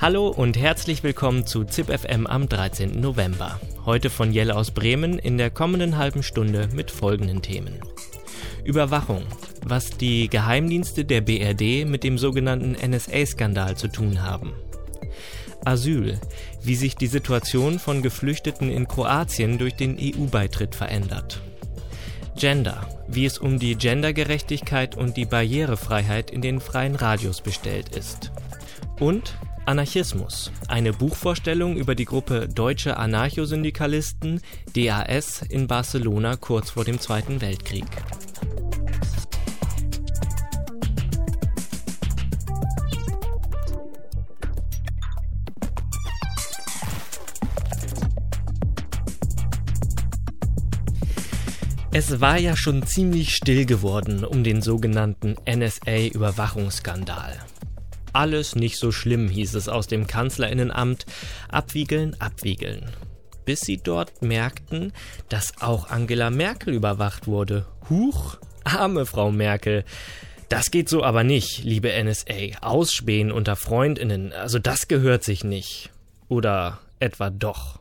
Hallo und herzlich willkommen zu ZIP FM am 13. November. Heute von Jelle aus Bremen in der kommenden halben Stunde mit folgenden Themen. Überwachung, was die Geheimdienste der BRD mit dem sogenannten NSA-Skandal zu tun haben. Asyl, wie sich die Situation von Geflüchteten in Kroatien durch den EU-Beitritt verändert. Gender, wie es um die Gendergerechtigkeit und die Barrierefreiheit in den freien Radios bestellt ist. Und Anarchismus, eine Buchvorstellung über die Gruppe Deutsche Anarchosyndikalisten DAS in Barcelona kurz vor dem Zweiten Weltkrieg. Es war ja schon ziemlich still geworden um den sogenannten NSA-Überwachungsskandal. Alles nicht so schlimm, hieß es aus dem Kanzlerinnenamt. Abwiegeln, abwiegeln. Bis sie dort merkten, dass auch Angela Merkel überwacht wurde. Huch, arme Frau Merkel. Das geht so aber nicht, liebe NSA. Ausspähen unter Freundinnen, also das gehört sich nicht. Oder etwa doch.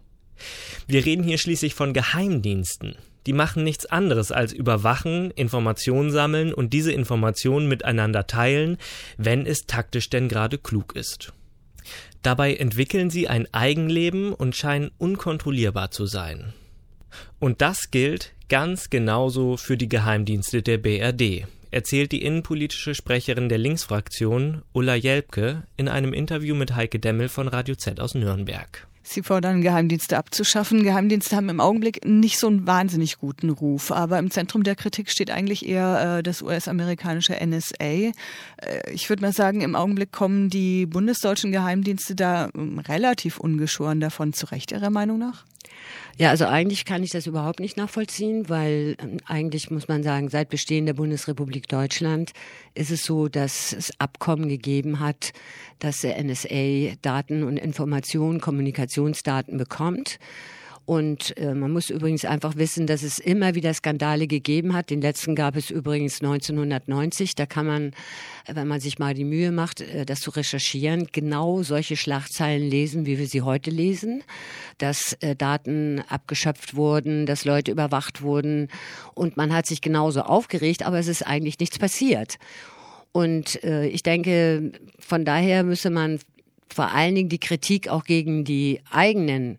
Wir reden hier schließlich von Geheimdiensten. Die machen nichts anderes als überwachen, Informationen sammeln und diese Informationen miteinander teilen, wenn es taktisch denn gerade klug ist. Dabei entwickeln sie ein Eigenleben und scheinen unkontrollierbar zu sein. Und das gilt ganz genauso für die Geheimdienste der BRD, erzählt die innenpolitische Sprecherin der Linksfraktion, Ulla Jelpke, in einem Interview mit Heike Demmel von Radio Z aus Nürnberg. Sie fordern, Geheimdienste abzuschaffen. Geheimdienste haben im Augenblick nicht so einen wahnsinnig guten Ruf, aber im Zentrum der Kritik steht eigentlich eher äh, das US-amerikanische NSA. Äh, ich würde mal sagen, im Augenblick kommen die bundesdeutschen Geheimdienste da äh, relativ ungeschoren davon zurecht, Ihrer Meinung nach? Ja, also eigentlich kann ich das überhaupt nicht nachvollziehen, weil ähm, eigentlich muss man sagen, seit Bestehen der Bundesrepublik Deutschland ist es so, dass es Abkommen gegeben hat, dass der NSA Daten und Informationen, Kommunikationsdaten bekommt. Und äh, man muss übrigens einfach wissen, dass es immer wieder Skandale gegeben hat. Den letzten gab es übrigens 1990. Da kann man, wenn man sich mal die Mühe macht, äh, das zu recherchieren, genau solche Schlagzeilen lesen, wie wir sie heute lesen. Dass äh, Daten abgeschöpft wurden, dass Leute überwacht wurden. Und man hat sich genauso aufgeregt, aber es ist eigentlich nichts passiert. Und äh, ich denke, von daher müsse man vor allen Dingen die Kritik auch gegen die eigenen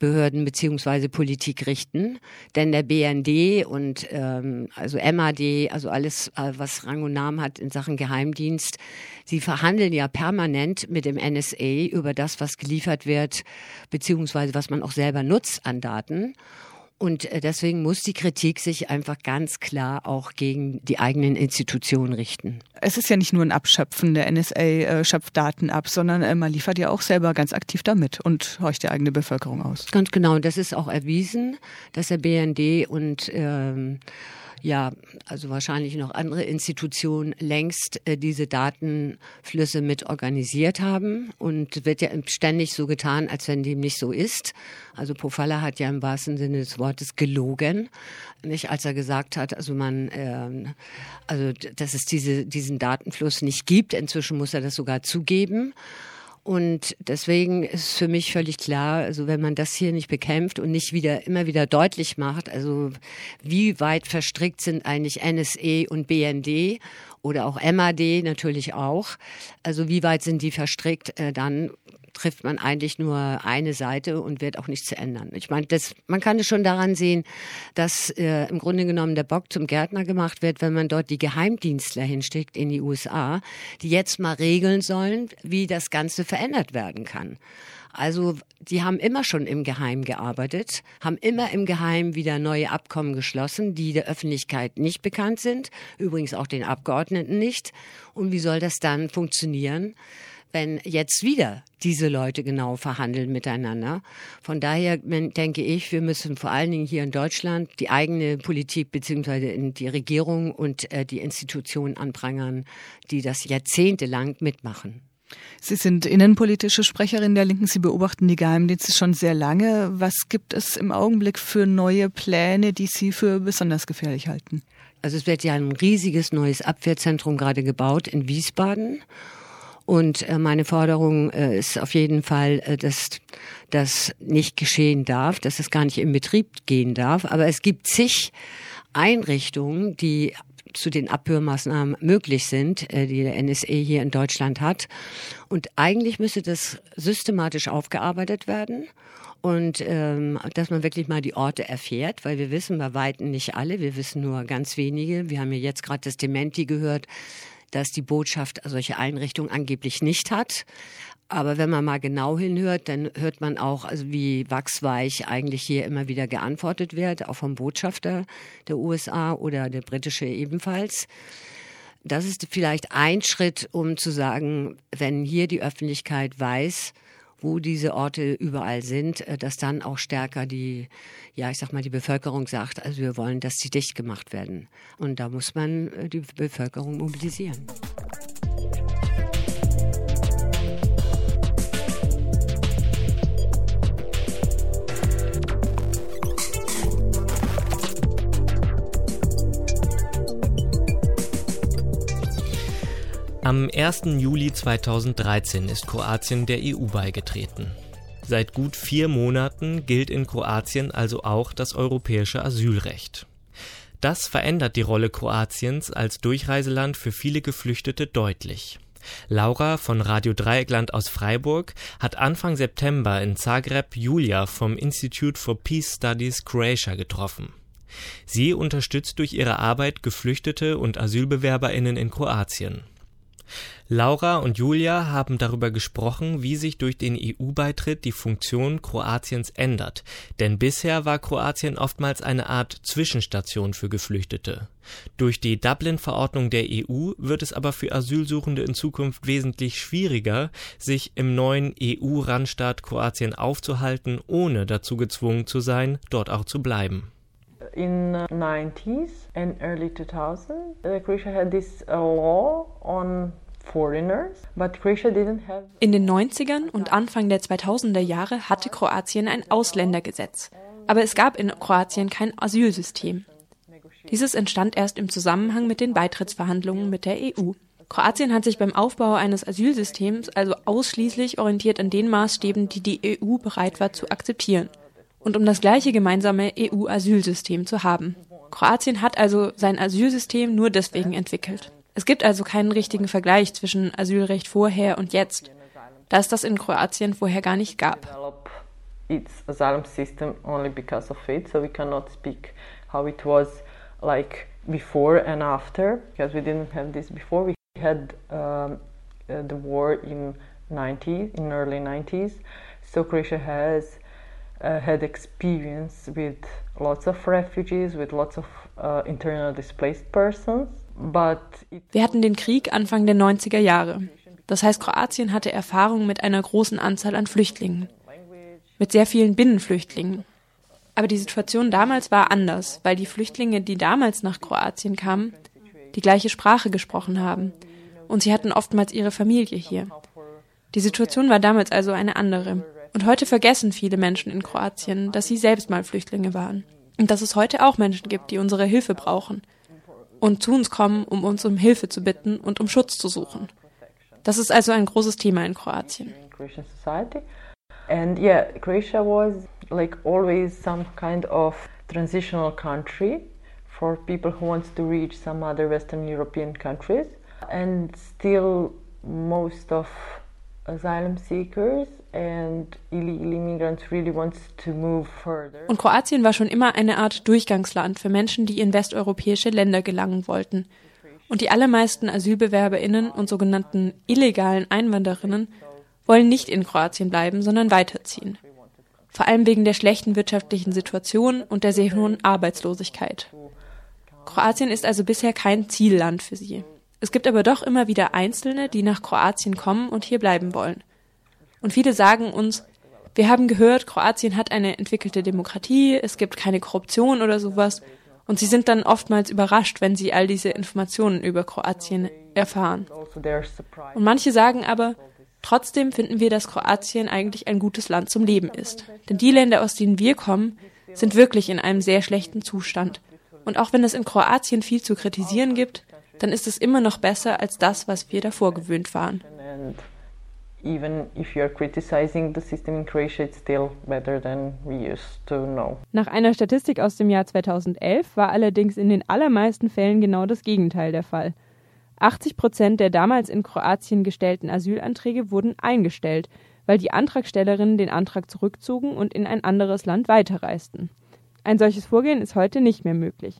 Behörden beziehungsweise Politik richten. Denn der BND und ähm, also MAD, also alles, äh, was Rang und Namen hat in Sachen Geheimdienst, sie verhandeln ja permanent mit dem NSA über das, was geliefert wird, beziehungsweise was man auch selber nutzt an Daten. Und äh, deswegen muss die Kritik sich einfach ganz klar auch gegen die eigenen Institutionen richten. Es ist ja nicht nur ein Abschöpfen, der NSA äh, schöpft Daten ab, sondern äh, man liefert ja auch selber ganz aktiv damit und horcht die eigene Bevölkerung aus. Ganz genau, und das ist auch erwiesen, dass der BND und ähm, ja, also wahrscheinlich noch andere Institutionen längst äh, diese Datenflüsse mit organisiert haben und wird ja ständig so getan, als wenn dem nicht so ist. Also Pofalla hat ja im wahrsten Sinne des Wortes gelogen, nicht als er gesagt hat, also man, äh, also dass es diese, diesen Datenfluss nicht gibt. Inzwischen muss er das sogar zugeben. Und deswegen ist für mich völlig klar, also wenn man das hier nicht bekämpft und nicht wieder immer wieder deutlich macht, also wie weit verstrickt sind eigentlich NSE und BND oder auch MAD natürlich auch, also wie weit sind die verstrickt, äh, dann trifft man eigentlich nur eine Seite und wird auch nichts zu ändern. Ich meine, man kann es schon daran sehen, dass äh, im Grunde genommen der Bock zum Gärtner gemacht wird, wenn man dort die Geheimdienstler hinsteckt in die USA, die jetzt mal regeln sollen, wie das Ganze verändert werden kann. Also die haben immer schon im Geheim gearbeitet, haben immer im Geheim wieder neue Abkommen geschlossen, die der Öffentlichkeit nicht bekannt sind, übrigens auch den Abgeordneten nicht. Und wie soll das dann funktionieren? Wenn jetzt wieder diese Leute genau verhandeln miteinander. Von daher denke ich, wir müssen vor allen Dingen hier in Deutschland die eigene Politik beziehungsweise die Regierung und äh, die Institutionen anprangern, die das jahrzehntelang mitmachen. Sie sind innenpolitische Sprecherin der Linken. Sie beobachten die Geheimdienste schon sehr lange. Was gibt es im Augenblick für neue Pläne, die Sie für besonders gefährlich halten? Also es wird ja ein riesiges neues Abwehrzentrum gerade gebaut in Wiesbaden. Und äh, meine Forderung äh, ist auf jeden Fall, äh, dass das nicht geschehen darf, dass es gar nicht in Betrieb gehen darf. Aber es gibt zig Einrichtungen, die zu den Abhörmaßnahmen möglich sind, die der NSA hier in Deutschland hat. Und eigentlich müsste das systematisch aufgearbeitet werden und ähm, dass man wirklich mal die Orte erfährt, weil wir wissen bei Weitem nicht alle, wir wissen nur ganz wenige. Wir haben ja jetzt gerade das Dementi gehört, dass die Botschaft solche Einrichtungen angeblich nicht hat. Aber wenn man mal genau hinhört, dann hört man auch, also wie wachsweich eigentlich hier immer wieder geantwortet wird, auch vom Botschafter der USA oder der britische ebenfalls. Das ist vielleicht ein Schritt, um zu sagen, wenn hier die Öffentlichkeit weiß, wo diese Orte überall sind, äh, dass dann auch stärker die, ja, ich sag mal, die Bevölkerung sagt, also wir wollen, dass sie dicht gemacht werden. Und da muss man äh, die Bevölkerung mobilisieren. Am 1. Juli 2013 ist Kroatien der EU beigetreten. Seit gut vier Monaten gilt in Kroatien also auch das europäische Asylrecht. Das verändert die Rolle Kroatiens als Durchreiseland für viele Geflüchtete deutlich. Laura von Radio Dreieckland aus Freiburg hat Anfang September in Zagreb Julia vom Institute for Peace Studies Croatia getroffen. Sie unterstützt durch ihre Arbeit Geflüchtete und Asylbewerberinnen in Kroatien. Laura und Julia haben darüber gesprochen, wie sich durch den EU-Beitritt die Funktion Kroatiens ändert, denn bisher war Kroatien oftmals eine Art Zwischenstation für Geflüchtete. Durch die Dublin-Verordnung der EU wird es aber für Asylsuchende in Zukunft wesentlich schwieriger, sich im neuen EU-Randstaat Kroatien aufzuhalten, ohne dazu gezwungen zu sein, dort auch zu bleiben in the 90s and early 2000s, Croatia had this uh, law on in den 90ern und Anfang der 2000er Jahre hatte Kroatien ein Ausländergesetz, aber es gab in Kroatien kein Asylsystem. Dieses entstand erst im Zusammenhang mit den Beitrittsverhandlungen mit der EU. Kroatien hat sich beim Aufbau eines Asylsystems also ausschließlich orientiert an den Maßstäben, die die EU bereit war zu akzeptieren und um das gleiche gemeinsame EU-Asylsystem zu haben. Kroatien hat also sein Asylsystem nur deswegen entwickelt. Es gibt also keinen richtigen Vergleich zwischen Asylrecht vorher und jetzt, da es das in Kroatien vorher gar nicht gab. Its asylum system only because of it, so we cannot speak how it was like before and after, because we didn't have this before. We had um, uh, the war in 90s, in early 90s, so Croatia has uh, had experience with lots of refugees, with lots of uh, internal displaced persons. Wir hatten den Krieg Anfang der 90er Jahre. Das heißt, Kroatien hatte Erfahrung mit einer großen Anzahl an Flüchtlingen. Mit sehr vielen Binnenflüchtlingen. Aber die Situation damals war anders, weil die Flüchtlinge, die damals nach Kroatien kamen, die gleiche Sprache gesprochen haben. Und sie hatten oftmals ihre Familie hier. Die Situation war damals also eine andere. Und heute vergessen viele Menschen in Kroatien, dass sie selbst mal Flüchtlinge waren. Und dass es heute auch Menschen gibt, die unsere Hilfe brauchen und zu uns kommen, um uns um Hilfe zu bitten und um Schutz zu suchen. Das ist also ein großes Thema in Kroatien. And yeah, Croatia was like always some kind of transitional country for people who wants to reach some other Western European countries. And still most of und Kroatien war schon immer eine Art Durchgangsland für Menschen, die in westeuropäische Länder gelangen wollten. Und die allermeisten Asylbewerberinnen und sogenannten illegalen Einwanderinnen wollen nicht in Kroatien bleiben, sondern weiterziehen. Vor allem wegen der schlechten wirtschaftlichen Situation und der sehr hohen Arbeitslosigkeit. Kroatien ist also bisher kein Zielland für sie. Es gibt aber doch immer wieder Einzelne, die nach Kroatien kommen und hier bleiben wollen. Und viele sagen uns, wir haben gehört, Kroatien hat eine entwickelte Demokratie, es gibt keine Korruption oder sowas. Und sie sind dann oftmals überrascht, wenn sie all diese Informationen über Kroatien erfahren. Und manche sagen aber, trotzdem finden wir, dass Kroatien eigentlich ein gutes Land zum Leben ist. Denn die Länder, aus denen wir kommen, sind wirklich in einem sehr schlechten Zustand. Und auch wenn es in Kroatien viel zu kritisieren gibt, dann ist es immer noch besser als das, was wir davor gewöhnt waren. Nach einer Statistik aus dem Jahr 2011 war allerdings in den allermeisten Fällen genau das Gegenteil der Fall. 80 Prozent der damals in Kroatien gestellten Asylanträge wurden eingestellt, weil die Antragstellerinnen den Antrag zurückzogen und in ein anderes Land weiterreisten. Ein solches Vorgehen ist heute nicht mehr möglich.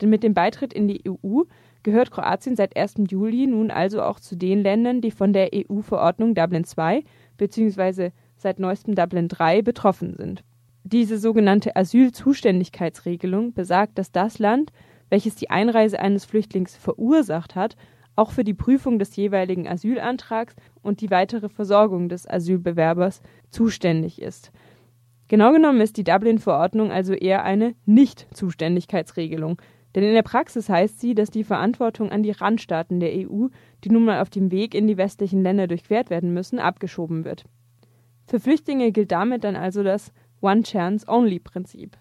Denn mit dem Beitritt in die EU gehört Kroatien seit 1. Juli nun also auch zu den Ländern, die von der EU-Verordnung Dublin II bzw. seit neuestem Dublin III betroffen sind. Diese sogenannte Asylzuständigkeitsregelung besagt, dass das Land, welches die Einreise eines Flüchtlings verursacht hat, auch für die Prüfung des jeweiligen Asylantrags und die weitere Versorgung des Asylbewerbers zuständig ist. Genau genommen ist die Dublin-Verordnung also eher eine Nicht-Zuständigkeitsregelung, denn in der Praxis heißt sie, dass die Verantwortung an die Randstaaten der EU, die nun mal auf dem Weg in die westlichen Länder durchquert werden müssen, abgeschoben wird. Für Flüchtlinge gilt damit dann also das One-Chance-Only-Prinzip.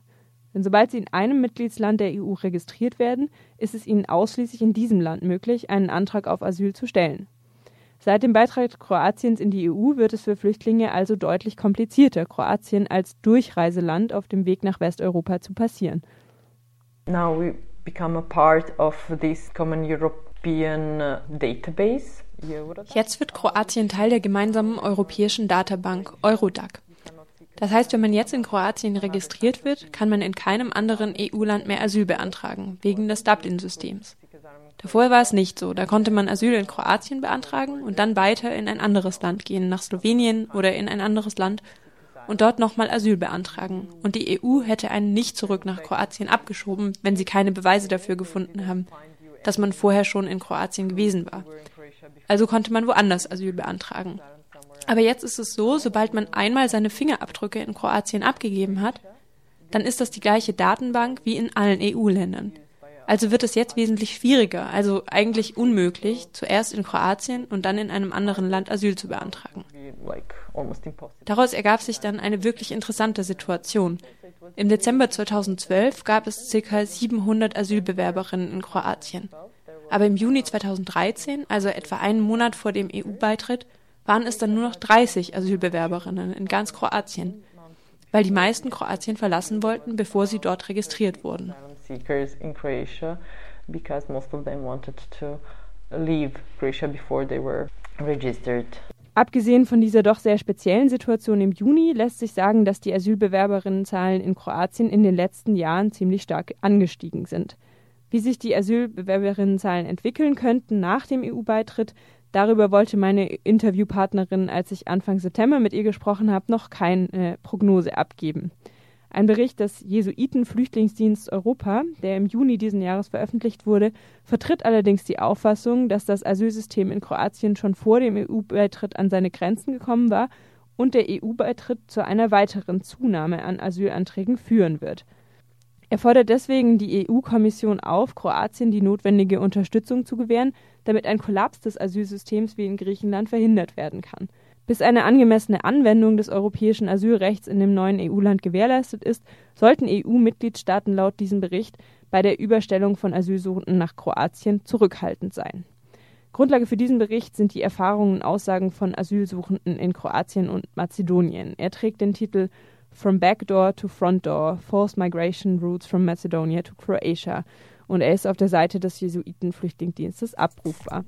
Denn sobald sie in einem Mitgliedsland der EU registriert werden, ist es ihnen ausschließlich in diesem Land möglich, einen Antrag auf Asyl zu stellen. Seit dem Beitritt Kroatiens in die EU wird es für Flüchtlinge also deutlich komplizierter, Kroatien als Durchreiseland auf dem Weg nach Westeuropa zu passieren. Now we become a part of this common European uh, database. Jetzt wird Kroatien Teil der gemeinsamen europäischen Datenbank Eurodac. Das heißt, wenn man jetzt in Kroatien registriert wird, kann man in keinem anderen EU-Land mehr Asyl beantragen, wegen des Dublin-Systems. Davor war es nicht so. Da konnte man Asyl in Kroatien beantragen und dann weiter in ein anderes Land gehen, nach Slowenien oder in ein anderes Land und dort nochmal Asyl beantragen. Und die EU hätte einen nicht zurück nach Kroatien abgeschoben, wenn sie keine Beweise dafür gefunden haben, dass man vorher schon in Kroatien gewesen war. Also konnte man woanders Asyl beantragen. Aber jetzt ist es so, sobald man einmal seine Fingerabdrücke in Kroatien abgegeben hat, dann ist das die gleiche Datenbank wie in allen EU-Ländern. Also wird es jetzt wesentlich schwieriger, also eigentlich unmöglich, zuerst in Kroatien und dann in einem anderen Land Asyl zu beantragen. Daraus ergab sich dann eine wirklich interessante Situation. Im Dezember 2012 gab es ca. 700 Asylbewerberinnen in Kroatien. Aber im Juni 2013, also etwa einen Monat vor dem EU-Beitritt, waren es dann nur noch 30 Asylbewerberinnen in ganz Kroatien, weil die meisten Kroatien verlassen wollten, bevor sie dort registriert wurden. Because most of them wanted to leave Croatia before they were registered. Abgesehen von dieser doch sehr speziellen Situation im Juni lässt sich sagen, dass die Asylbewerberinnenzahlen in Kroatien in den letzten Jahren ziemlich stark angestiegen sind. Wie sich die Asylbewerberinnenzahlen entwickeln könnten nach dem EU-Beitritt, darüber wollte meine Interviewpartnerin, als ich Anfang September mit ihr gesprochen habe, noch keine Prognose abgeben. Ein Bericht des Jesuiten-Flüchtlingsdienst Europa, der im Juni diesen Jahres veröffentlicht wurde, vertritt allerdings die Auffassung, dass das Asylsystem in Kroatien schon vor dem EU-Beitritt an seine Grenzen gekommen war und der EU-Beitritt zu einer weiteren Zunahme an Asylanträgen führen wird. Er fordert deswegen die EU-Kommission auf, Kroatien die notwendige Unterstützung zu gewähren, damit ein Kollaps des Asylsystems wie in Griechenland verhindert werden kann. Bis eine angemessene Anwendung des europäischen Asylrechts in dem neuen EU-Land gewährleistet ist, sollten EU-Mitgliedstaaten laut diesem Bericht bei der Überstellung von Asylsuchenden nach Kroatien zurückhaltend sein. Grundlage für diesen Bericht sind die Erfahrungen und Aussagen von Asylsuchenden in Kroatien und Mazedonien. Er trägt den Titel From Backdoor to Front Door: Forced Migration Routes from Macedonia to Croatia und er ist auf der Seite des Jesuiten-Flüchtlingsdienstes abrufbar.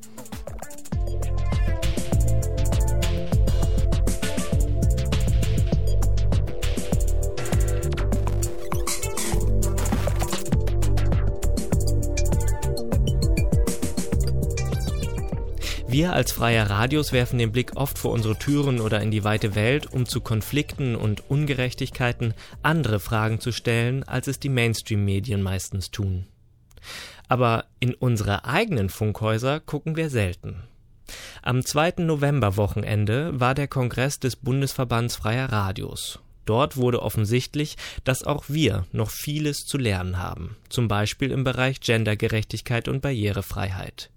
Wir als freier Radios werfen den Blick oft vor unsere Türen oder in die weite Welt, um zu Konflikten und Ungerechtigkeiten andere Fragen zu stellen, als es die Mainstream-Medien meistens tun. Aber in unsere eigenen Funkhäuser gucken wir selten. Am 2. November-Wochenende war der Kongress des Bundesverbands Freier Radios. Dort wurde offensichtlich, dass auch wir noch vieles zu lernen haben, zum Beispiel im Bereich Gendergerechtigkeit und Barrierefreiheit.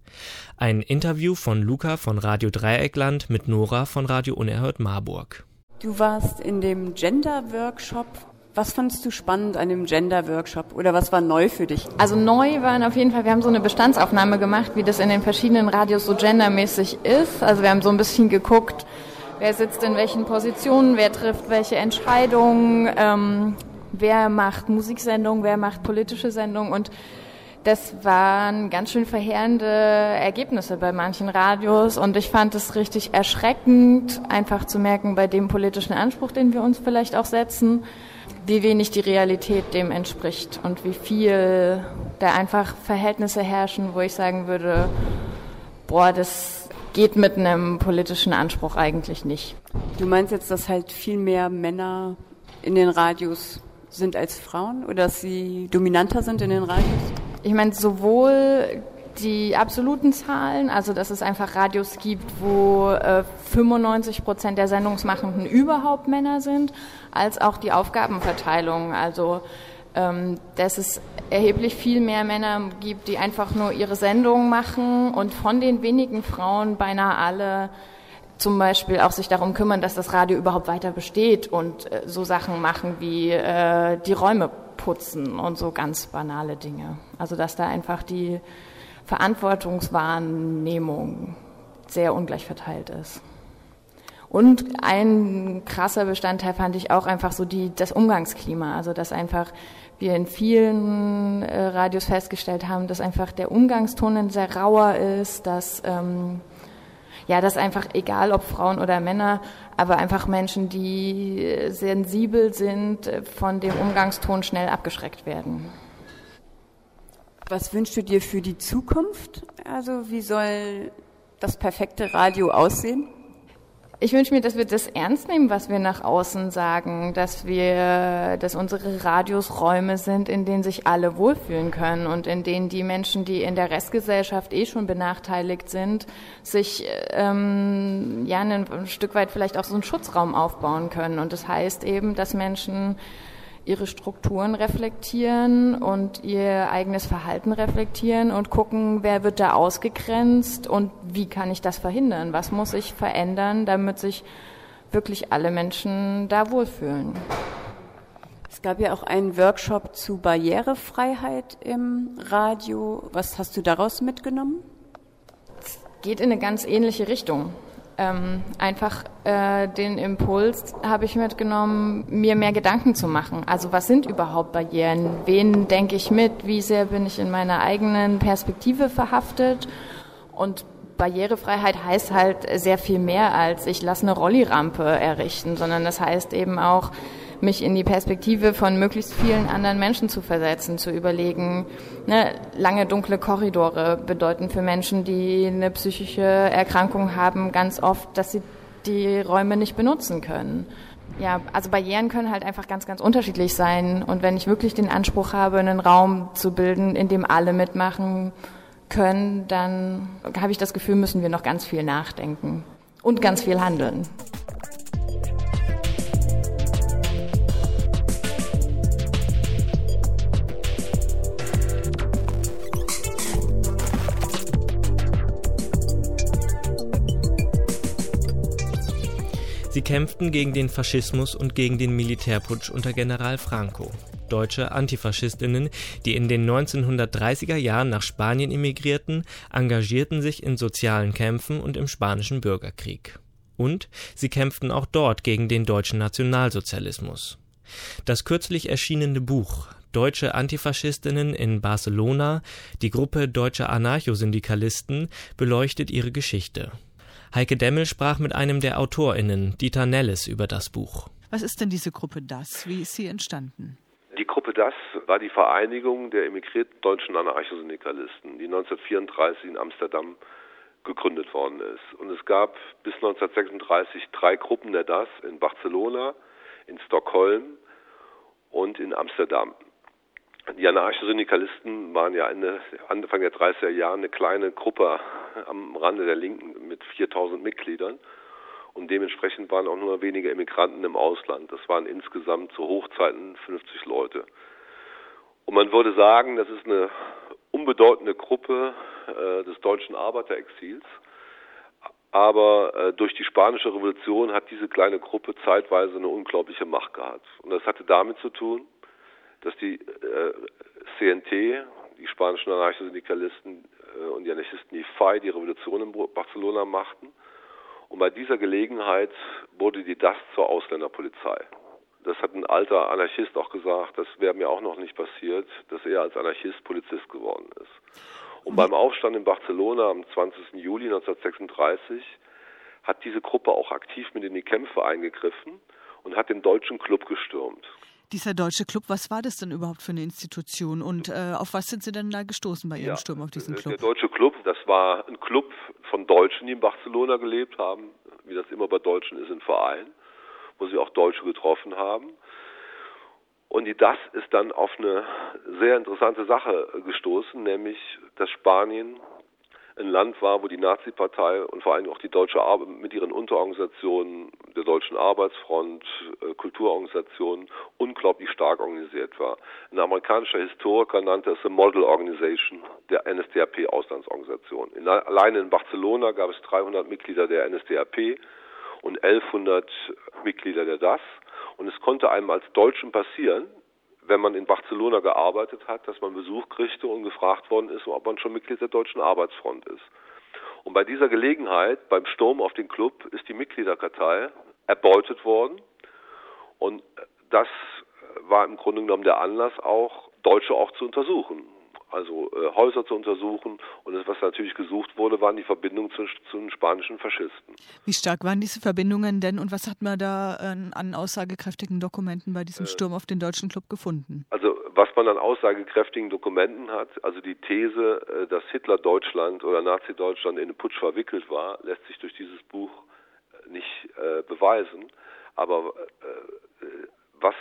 Ein Interview von Luca von Radio Dreieckland mit Nora von Radio Unerhört Marburg. Du warst in dem Gender-Workshop was fandest du spannend an dem Gender-Workshop oder was war neu für dich? Also neu waren auf jeden Fall, wir haben so eine Bestandsaufnahme gemacht, wie das in den verschiedenen Radios so gendermäßig ist. Also wir haben so ein bisschen geguckt, wer sitzt in welchen Positionen, wer trifft welche Entscheidungen, ähm, wer macht Musiksendungen, wer macht politische Sendungen und das waren ganz schön verheerende Ergebnisse bei manchen Radios und ich fand es richtig erschreckend, einfach zu merken, bei dem politischen Anspruch, den wir uns vielleicht auch setzen, wie wenig die Realität dem entspricht und wie viel da einfach Verhältnisse herrschen, wo ich sagen würde, boah, das geht mit einem politischen Anspruch eigentlich nicht. Du meinst jetzt, dass halt viel mehr Männer in den Radios sind als Frauen oder dass sie dominanter sind in den Radios? Ich meine, sowohl die absoluten Zahlen, also dass es einfach Radios gibt, wo äh, 95 Prozent der Sendungsmachenden überhaupt Männer sind, als auch die Aufgabenverteilung. Also ähm, dass es erheblich viel mehr Männer gibt, die einfach nur ihre Sendungen machen und von den wenigen Frauen beinahe alle zum Beispiel auch sich darum kümmern, dass das Radio überhaupt weiter besteht und äh, so Sachen machen wie äh, die Räume putzen und so ganz banale Dinge. Also dass da einfach die Verantwortungswahrnehmung sehr ungleich verteilt ist. Und ein krasser Bestandteil fand ich auch einfach so die, das Umgangsklima. Also, dass einfach wir in vielen äh, Radios festgestellt haben, dass einfach der Umgangston sehr rauer ist, dass, ähm, ja, dass einfach egal ob Frauen oder Männer, aber einfach Menschen, die sensibel sind, äh, von dem Umgangston schnell abgeschreckt werden. Was wünschst du dir für die Zukunft? Also wie soll das perfekte Radio aussehen? Ich wünsche mir, dass wir das ernst nehmen, was wir nach außen sagen, dass wir, dass unsere Radios Räume sind, in denen sich alle wohlfühlen können und in denen die Menschen, die in der Restgesellschaft eh schon benachteiligt sind, sich ähm, ja ein Stück weit vielleicht auch so einen Schutzraum aufbauen können. Und das heißt eben, dass Menschen ihre Strukturen reflektieren und ihr eigenes Verhalten reflektieren und gucken, wer wird da ausgegrenzt und wie kann ich das verhindern? Was muss ich verändern, damit sich wirklich alle Menschen da wohlfühlen? Es gab ja auch einen Workshop zu Barrierefreiheit im Radio. Was hast du daraus mitgenommen? Es geht in eine ganz ähnliche Richtung ähm, einfach äh, den Impuls habe ich mitgenommen, mir mehr Gedanken zu machen. Also was sind überhaupt Barrieren? Wen denke ich mit? Wie sehr bin ich in meiner eigenen Perspektive verhaftet? Und Barrierefreiheit heißt halt sehr viel mehr als ich lasse eine Rollirampe errichten, sondern das heißt eben auch, mich in die Perspektive von möglichst vielen anderen Menschen zu versetzen, zu überlegen, ne, lange dunkle Korridore bedeuten für Menschen, die eine psychische Erkrankung haben, ganz oft, dass sie die Räume nicht benutzen können. Ja, also Barrieren können halt einfach ganz, ganz unterschiedlich sein. Und wenn ich wirklich den Anspruch habe, einen Raum zu bilden, in dem alle mitmachen können, dann habe ich das Gefühl, müssen wir noch ganz viel nachdenken und ganz viel handeln. Kämpften gegen den Faschismus und gegen den Militärputsch unter General Franco. Deutsche Antifaschistinnen, die in den 1930er Jahren nach Spanien emigrierten, engagierten sich in sozialen Kämpfen und im Spanischen Bürgerkrieg. Und sie kämpften auch dort gegen den deutschen Nationalsozialismus. Das kürzlich erschienene Buch Deutsche Antifaschistinnen in Barcelona, die Gruppe deutscher Anarchosyndikalisten, beleuchtet ihre Geschichte. Heike Demmel sprach mit einem der AutorInnen, Dieter Nelles, über das Buch. Was ist denn diese Gruppe DAS? Wie ist sie entstanden? Die Gruppe DAS war die Vereinigung der emigrierten deutschen Anarchosyndikalisten, die 1934 in Amsterdam gegründet worden ist. Und es gab bis 1936 drei Gruppen der DAS in Barcelona, in Stockholm und in Amsterdam. Die Anarcho-Syndikalisten waren ja Ende, Anfang der 30er Jahre eine kleine Gruppe am Rande der Linken mit 4000 Mitgliedern und dementsprechend waren auch nur wenige Emigranten im Ausland. Das waren insgesamt zu Hochzeiten 50 Leute. Und man würde sagen, das ist eine unbedeutende Gruppe äh, des deutschen Arbeiterexils. Aber äh, durch die spanische Revolution hat diese kleine Gruppe zeitweise eine unglaubliche Macht gehabt. Und das hatte damit zu tun, dass die äh, CNT, die spanischen Anarchosyndikalisten äh, und die Anarchisten die FAI die Revolution in Barcelona machten. Und bei dieser Gelegenheit wurde die DAS zur Ausländerpolizei. Das hat ein alter Anarchist auch gesagt, das wäre mir auch noch nicht passiert, dass er als Anarchist Polizist geworden ist. Und beim Aufstand in Barcelona am 20. Juli 1936 hat diese Gruppe auch aktiv mit in die Kämpfe eingegriffen und hat den deutschen Club gestürmt. Dieser deutsche Club, was war das denn überhaupt für eine Institution und äh, auf was sind Sie denn da gestoßen bei Ihrem ja, Sturm auf diesen Club? Der deutsche Club, das war ein Club von Deutschen, die in Barcelona gelebt haben, wie das immer bei Deutschen ist, ein Verein, wo sie auch Deutsche getroffen haben. Und die DAS ist dann auf eine sehr interessante Sache gestoßen, nämlich dass Spanien ein Land war, wo die Nazi-Partei und vor allem auch die deutsche Arbeit mit ihren Unterorganisationen, der Deutschen Arbeitsfront, äh, Kulturorganisationen unglaublich stark organisiert war. Ein amerikanischer Historiker nannte es eine Model Organization der NSDAP-Auslandsorganisation. In, alleine in Barcelona gab es 300 Mitglieder der NSDAP und 1100 Mitglieder der DAS. Und es konnte einem als Deutschen passieren, wenn man in Barcelona gearbeitet hat, dass man Besuch kriegte und gefragt worden ist, ob man schon Mitglied der Deutschen Arbeitsfront ist. Und bei dieser Gelegenheit, beim Sturm auf den Club, ist die Mitgliederkartei erbeutet worden. Und das war im Grunde genommen der Anlass auch, Deutsche auch zu untersuchen also äh, Häuser zu untersuchen. Und das, was natürlich gesucht wurde, waren die Verbindungen zu, zu, den spanischen Faschisten. Wie stark waren diese Verbindungen denn und was hat man da äh, an aussagekräftigen Dokumenten bei diesem äh, Sturm auf den deutschen Club gefunden? Also was man an aussagekräftigen Dokumenten hat, also die These, äh, dass Hitler Deutschland oder Nazi-Deutschland in den Putsch verwickelt war, lässt sich durch dieses Buch äh, nicht äh, beweisen. Aber was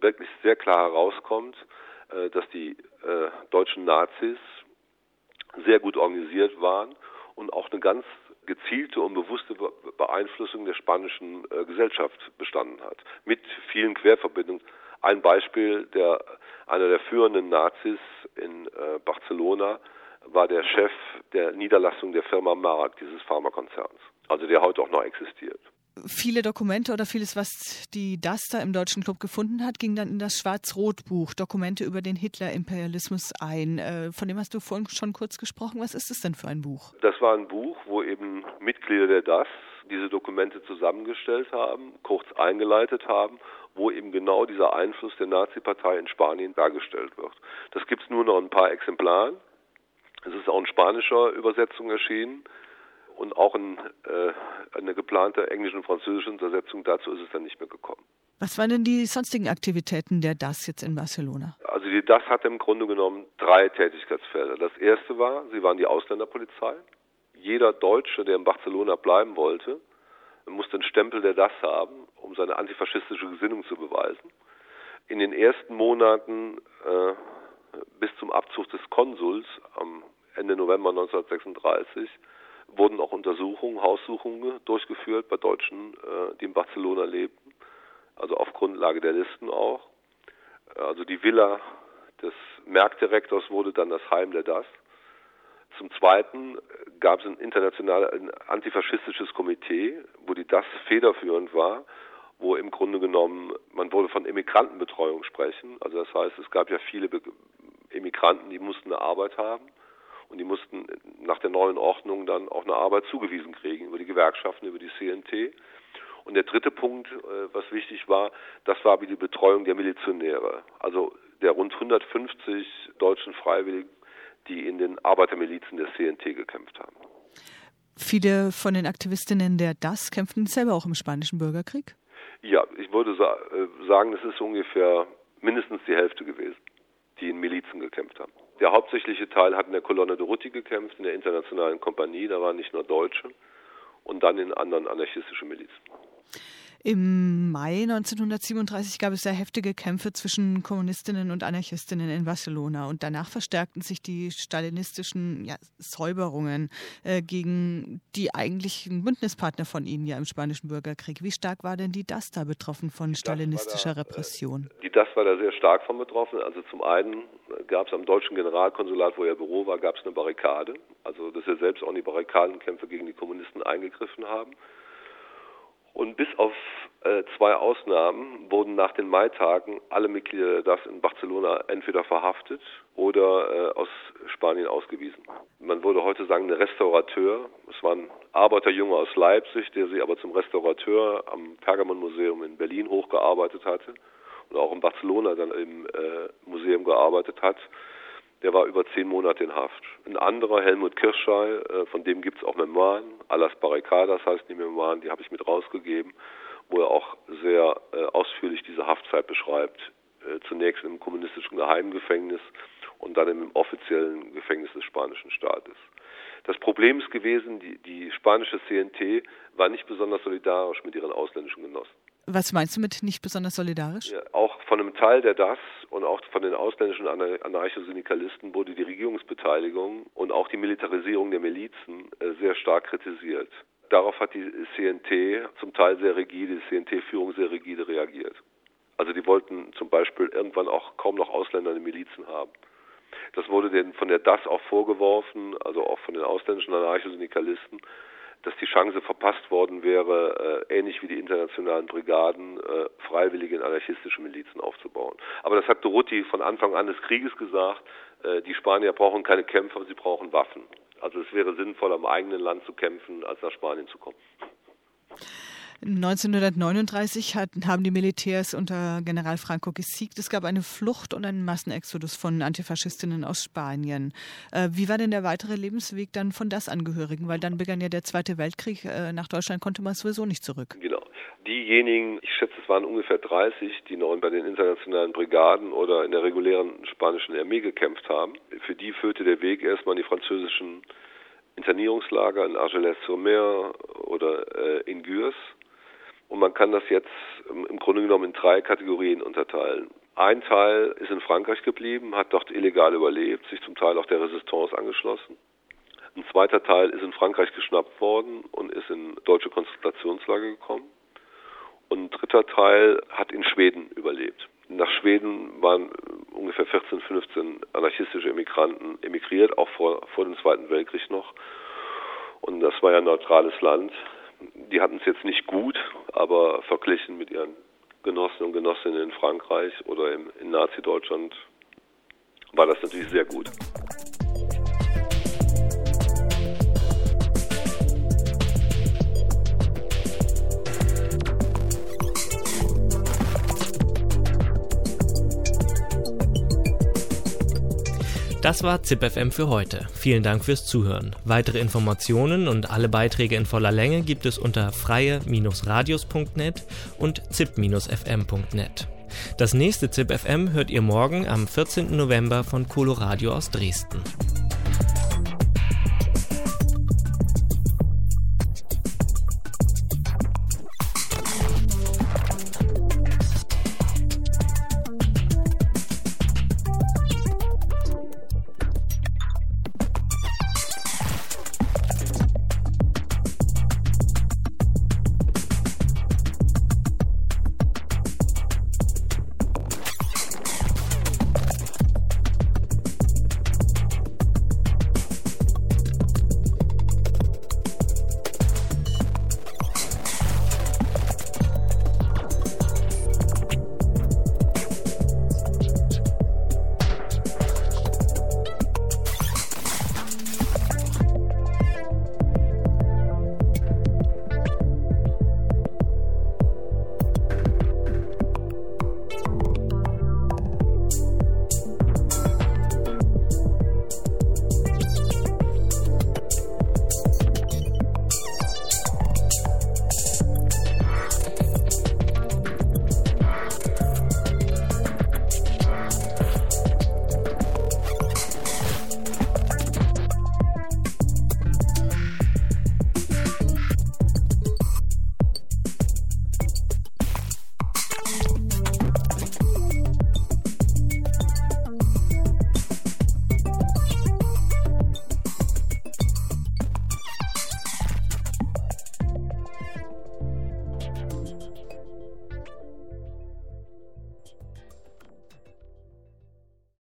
wirklich sehr klar herauskommt, dass die äh, deutschen Nazis sehr gut organisiert waren und auch eine ganz gezielte und bewusste Beeinflussung der spanischen äh, Gesellschaft bestanden hat. Mit vielen Querverbindungen. Ein Beispiel, der, einer der führenden Nazis in äh, Barcelona war der Chef der Niederlassung der Firma Mark, dieses Pharmakonzerns. Also der heute auch noch existiert viele Dokumente oder vieles, was die DASTA im Deutschen Club gefunden hat, ging dann in das Schwarz-Rot-Buch, Dokumente über den Hitler-Imperialismus ein. Äh, von dem hast du vorhin schon kurz gesprochen. Was ist das denn für ein Buch? Das war ein Buch, wo eben Mitglieder der DAS diese Dokumente zusammengestellt haben, kurz eingeleitet haben, wo eben genau dieser Einfluss der Nazi-Partei in Spanien dargestellt wird. Das gibt es nur noch ein paar Exemplaren. Es ist auch in spanischer Übersetzung erschienen und auch in, äh, eine geplante englische und französische Übersetzung. Dazu ist es dann nicht mehr gekommen. Was waren denn die sonstigen Aktivitäten der DAS jetzt in Barcelona? Also die DAS hatte im Grunde genommen drei Tätigkeitsfelder. Das erste war, sie waren die Ausländerpolizei. Jeder Deutsche, der in Barcelona bleiben wollte, musste einen Stempel der DAS haben, um seine antifaschistische Gesinnung zu beweisen. In den ersten Monaten äh, bis zum Abzug des Konsuls am Ende November 1936 wurden auch Untersuchungen, Haussuchungen durchgeführt bei Deutschen, äh, die in Barcelona lebten, also auf Grundlage der Listen auch. Also die Villa des Merkdirektors wurde dann das Heim der DAS. Zum Zweiten gab es ein internationales ein antifaschistisches Komitee, wo die DAS federführend war, wo im Grunde genommen, man wollte von Immigrantenbetreuung sprechen. Also das heißt, es gab ja viele Immigranten, die mussten eine Arbeit haben und die mussten nach der neuen Ordnung dann auch eine Arbeit zugewiesen kriegen über die Gewerkschaften, über die CNT. Und der dritte Punkt, äh, was wichtig war, das war wie die Betreuung der Milizionäre, also der rund 150 deutschen Freiwilligen, die in den Arbeitermilizen der CNT gekämpft haben. Viele von den Aktivistinnen der DAS kämpften selber auch im Spanischen Bürgerkrieg? Ja, ich würde äh, sagen, es ist ungefähr mindestens die Hälfte gewesen, die in Milizen gekämpft haben. Der hauptsächliche Teil hat in der Kolonne de Rutti gekämpft, in der internationalen Kompanie, da waren nicht nur Deutsche, und dann in anderen anarchistischen Milizen. Im Mai 1937 gab es sehr heftige Kämpfe zwischen Kommunistinnen und Anarchistinnen in Barcelona und danach verstärkten sich die stalinistischen ja, Säuberungen äh, gegen die eigentlichen Bündnispartner von ihnen ja im Spanischen Bürgerkrieg. Wie stark war denn die DAS da betroffen von stalinistischer da, Repression? Die DAS war da sehr stark von betroffen. Also zum einen gab es am deutschen Generalkonsulat, wo ihr Büro war, gab es eine Barrikade. Also dass wir selbst auch in die Barrikadenkämpfe gegen die Kommunisten eingegriffen haben. Und bis auf äh, zwei Ausnahmen wurden nach den Maitagen alle Mitglieder das in Barcelona entweder verhaftet oder äh, aus Spanien ausgewiesen. Man würde heute sagen, ein Restaurateur. Es war ein Arbeiterjunge aus Leipzig, der sich aber zum Restaurateur am Pergamon-Museum in Berlin hochgearbeitet hatte und auch in Barcelona dann im äh, Museum gearbeitet hat der war über zehn Monate in Haft. Ein anderer, Helmut Kirschei, äh, von dem gibt es auch Memoiren, Alas Barricadas heißt die Memoiren, die habe ich mit rausgegeben, wo er auch sehr äh, ausführlich diese Haftzeit beschreibt. Äh, zunächst im kommunistischen Geheimgefängnis und dann im offiziellen Gefängnis des spanischen Staates. Das Problem ist gewesen, die, die spanische CNT war nicht besonders solidarisch mit ihren ausländischen Genossen. Was meinst du mit nicht besonders solidarisch? Ja, auch von einem Teil der DAS und auch von den ausländischen Anarchosyndikalisten wurde die Regierungsbeteiligung und auch die Militarisierung der Milizen äh, sehr stark kritisiert. Darauf hat die CNT zum Teil sehr rigide, die CNT-Führung sehr rigide reagiert. Also die wollten zum Beispiel irgendwann auch kaum noch Ausländer in den Milizen haben. Das wurde denen von der DAS auch vorgeworfen, also auch von den ausländischen Anarchosyndikalisten, dass die Chance verpasst worden wäre, äh, ähnlich wie die internationalen Brigaden, äh, freiwillige anarchistische Milizen aufzubauen. Aber das hat Dorutti von Anfang an des Krieges gesagt, äh, die Spanier brauchen keine Kämpfer, sie brauchen Waffen. Also es wäre sinnvoll, am eigenen Land zu kämpfen, als nach Spanien zu kommen. 1939 hat, haben die Militärs unter General Franco gesiegt. Es gab eine Flucht und einen Massenexodus von Antifaschistinnen aus Spanien. Äh, wie war denn der weitere Lebensweg dann von das Angehörigen? Weil dann begann ja der Zweite Weltkrieg. Äh, nach Deutschland konnte man sowieso nicht zurück. Genau. Diejenigen, ich schätze, es waren ungefähr 30, die noch bei den internationalen Brigaden oder in der regulären spanischen Armee gekämpft haben, für die führte der Weg erstmal in die französischen Internierungslager in Argelès-sur-Mer oder äh, in Gurs und man kann das jetzt im Grunde genommen in drei Kategorien unterteilen. Ein Teil ist in Frankreich geblieben, hat dort illegal überlebt, sich zum Teil auch der Resistance angeschlossen. Ein zweiter Teil ist in Frankreich geschnappt worden und ist in deutsche Konzentrationslager gekommen. Und ein dritter Teil hat in Schweden überlebt. Nach Schweden waren ungefähr 14, 15 anarchistische Emigranten emigriert, auch vor, vor dem Zweiten Weltkrieg noch. Und das war ja ein neutrales Land die hatten es jetzt nicht gut, aber verglichen mit ihren Genossen und Genossinnen in Frankreich oder im, in Nazi-Deutschland war das natürlich sehr gut. Das war ZipFM für heute. Vielen Dank fürs Zuhören. Weitere Informationen und alle Beiträge in voller Länge gibt es unter freie-radios.net und zip-fm.net. Das nächste ZipFM hört ihr morgen am 14. November von Coloradio aus Dresden.